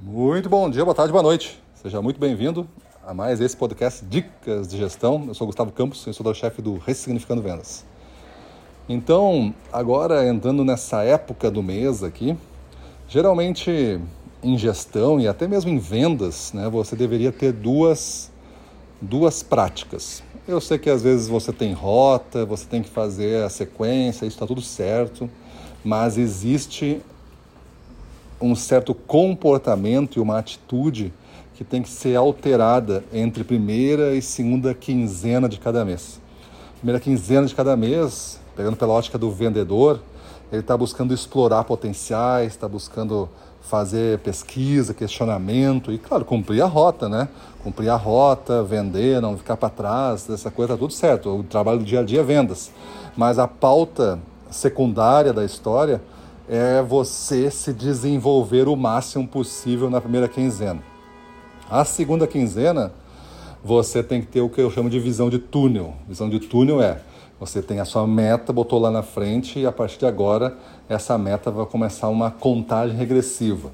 Muito bom dia, boa tarde, boa noite. Seja muito bem-vindo a mais esse podcast Dicas de Gestão. Eu sou Gustavo Campos, eu sou o chefe do Ressignificando Vendas. Então, agora entrando nessa época do mês aqui, geralmente em gestão e até mesmo em vendas, né, você deveria ter duas, duas práticas. Eu sei que às vezes você tem rota, você tem que fazer a sequência, isso está tudo certo, mas existe um certo comportamento e uma atitude que tem que ser alterada entre primeira e segunda quinzena de cada mês. Primeira quinzena de cada mês, pegando pela ótica do vendedor, ele está buscando explorar potenciais, está buscando fazer pesquisa, questionamento e, claro, cumprir a rota, né? Cumprir a rota, vender, não ficar para trás, essa coisa tá tudo certo. O trabalho do dia a dia é vendas. Mas a pauta secundária da história é você se desenvolver o máximo possível na primeira quinzena. A segunda quinzena, você tem que ter o que eu chamo de visão de túnel. Visão de túnel é você tem a sua meta, botou lá na frente e a partir de agora essa meta vai começar uma contagem regressiva.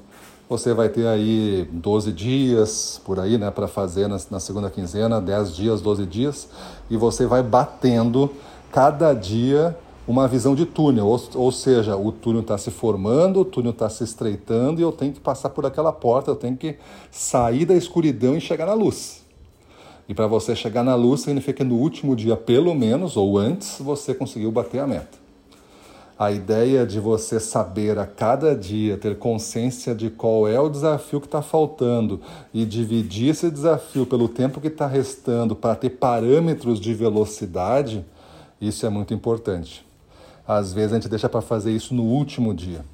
Você vai ter aí 12 dias por aí, né, para fazer na, na, segunda quinzena, 10 dias, 12 dias, e você vai batendo cada dia uma visão de túnel, ou, ou seja, o túnel está se formando, o túnel está se estreitando e eu tenho que passar por aquela porta, eu tenho que sair da escuridão e chegar na luz. E para você chegar na luz significa que no último dia, pelo menos, ou antes, você conseguiu bater a meta. A ideia de você saber a cada dia, ter consciência de qual é o desafio que está faltando e dividir esse desafio pelo tempo que está restando para ter parâmetros de velocidade, isso é muito importante. Às vezes a gente deixa para fazer isso no último dia.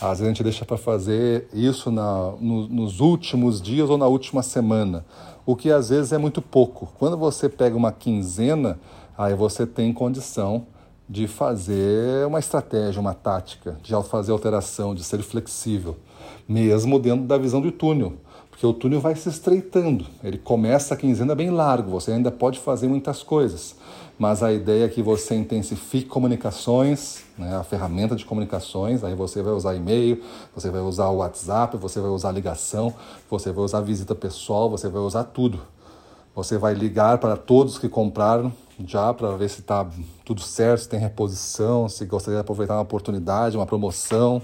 Às vezes a gente deixa para fazer isso na, no, nos últimos dias ou na última semana, o que às vezes é muito pouco. Quando você pega uma quinzena, aí você tem condição de fazer uma estratégia, uma tática, de fazer alteração, de ser flexível, mesmo dentro da visão do túnel porque o túnel vai se estreitando. Ele começa a quinzena bem largo, você ainda pode fazer muitas coisas, mas a ideia é que você intensifique comunicações, né, a ferramenta de comunicações, aí você vai usar e-mail, você vai usar o WhatsApp, você vai usar ligação, você vai usar visita pessoal, você vai usar tudo. Você vai ligar para todos que compraram já para ver se está tudo certo, se tem reposição, se gostaria de aproveitar uma oportunidade, uma promoção.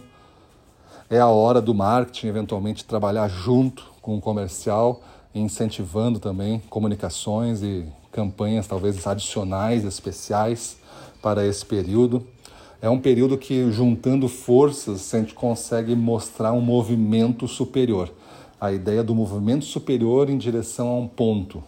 É a hora do marketing eventualmente trabalhar junto com o comercial, incentivando também comunicações e campanhas talvez adicionais, especiais para esse período. É um período que, juntando forças, a gente consegue mostrar um movimento superior. A ideia do movimento superior em direção a um ponto.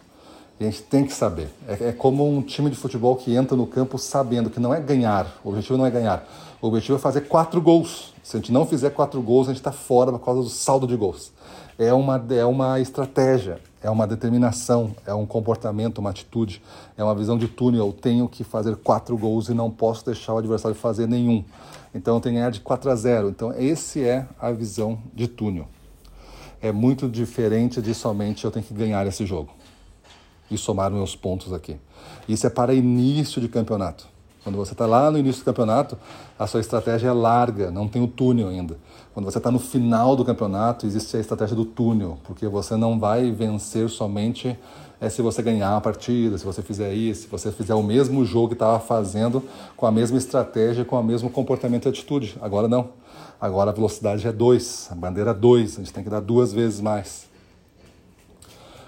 A gente tem que saber. É, é, como um time de futebol que entra no campo sabendo que não é ganhar. O objetivo não é ganhar. O objetivo é fazer quatro gols. Se a gente não fizer quatro gols, a gente está fora por causa do saldo de gols é uma, é uma estratégia, é uma determinação, é um comportamento, uma atitude, é uma visão de túnel. Eu tenho que fazer quatro gols e não posso deixar o adversário fazer nenhum. Então eu tenho que ganhar de 4 a 0. Então esse é a visão de túnel. É muito diferente de somente eu tenho que ganhar esse jogo e somar meus pontos aqui. Isso é para início de campeonato. Quando você está lá no início do campeonato, a sua estratégia é larga, não tem o túnel ainda. Quando você está no final do campeonato, existe a estratégia do túnel, porque você não vai vencer somente é, se você ganhar a partida, se você fizer isso, se você fizer o mesmo jogo que estava fazendo, com a mesma estratégia, com o mesmo comportamento e atitude. Agora não. Agora a velocidade é 2, a bandeira é 2, a gente tem que dar duas vezes mais.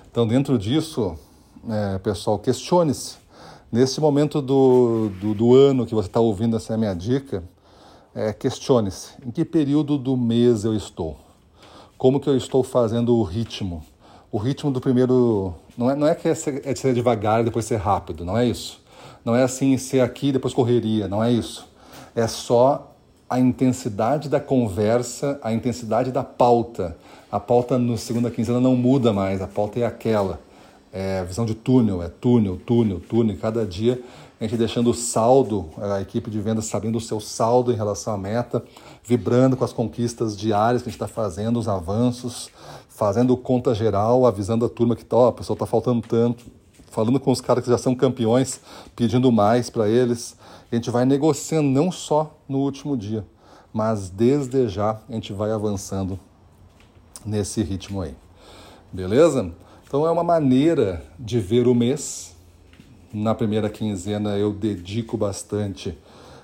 Então, dentro disso, é, pessoal, questione-se Nesse momento do, do, do ano que você está ouvindo essa é minha dica, é, questione-se, em que período do mês eu estou? Como que eu estou fazendo o ritmo? O ritmo do primeiro... Não é, não é que é ser, é ser devagar e depois ser rápido, não é isso. Não é assim ser aqui e depois correria, não é isso. É só a intensidade da conversa, a intensidade da pauta. A pauta no segunda quinzena não muda mais, a pauta é aquela é, visão de túnel, é túnel, túnel, túnel. Cada dia a gente deixando o saldo, a equipe de vendas sabendo o seu saldo em relação à meta, vibrando com as conquistas diárias que a gente está fazendo, os avanços, fazendo conta geral, avisando a turma que tá, ó, a pessoa está faltando tanto, falando com os caras que já são campeões, pedindo mais para eles. A gente vai negociando não só no último dia, mas desde já a gente vai avançando nesse ritmo aí. Beleza? Então é uma maneira de ver o mês. Na primeira quinzena eu dedico bastante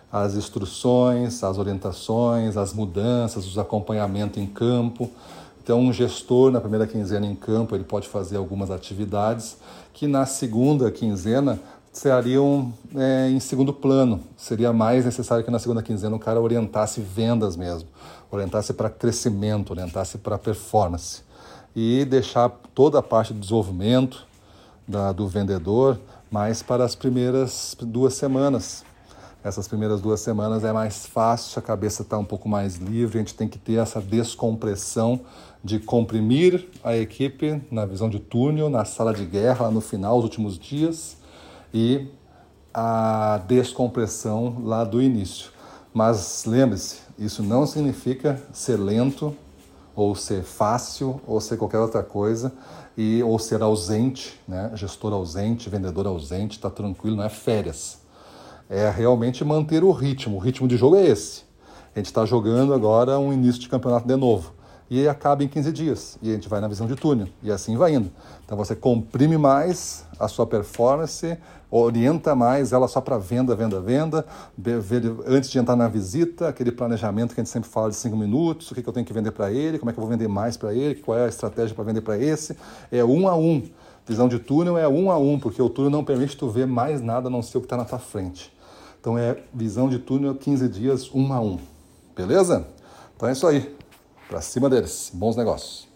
às instruções, às orientações, às mudanças, os acompanhamentos em campo. Então, um gestor na primeira quinzena em campo ele pode fazer algumas atividades que na segunda quinzena seriam é, em segundo plano. Seria mais necessário que na segunda quinzena o cara orientasse vendas mesmo, orientasse para crescimento, orientasse para performance e deixar toda a parte do desenvolvimento da, do vendedor mais para as primeiras duas semanas. Essas primeiras duas semanas é mais fácil, a cabeça está um pouco mais livre, a gente tem que ter essa descompressão de comprimir a equipe na visão de túnel, na sala de guerra, lá no final, os últimos dias, e a descompressão lá do início. Mas lembre-se, isso não significa ser lento, ou ser fácil, ou ser qualquer outra coisa, e ou ser ausente, né? gestor ausente, vendedor ausente, está tranquilo, não é férias. É realmente manter o ritmo. O ritmo de jogo é esse. A gente está jogando agora um início de campeonato de novo e acaba em 15 dias. E a gente vai na visão de túnel e assim vai indo. Então você comprime mais a sua performance, orienta mais ela só para venda, venda, venda. Antes de entrar na visita, aquele planejamento que a gente sempre fala de cinco minutos, o que, eu tenho que vender para ele, como é que eu vou vender mais para ele, qual é a estratégia para vender para esse. É um a um. Visão de túnel é um a um, porque o túnel não permite tu ver mais nada a não ser o que está na tua frente. Então é visão de túnel 15 dias, um a um. Beleza? Então é isso aí. Para cima deles. Bons negócios.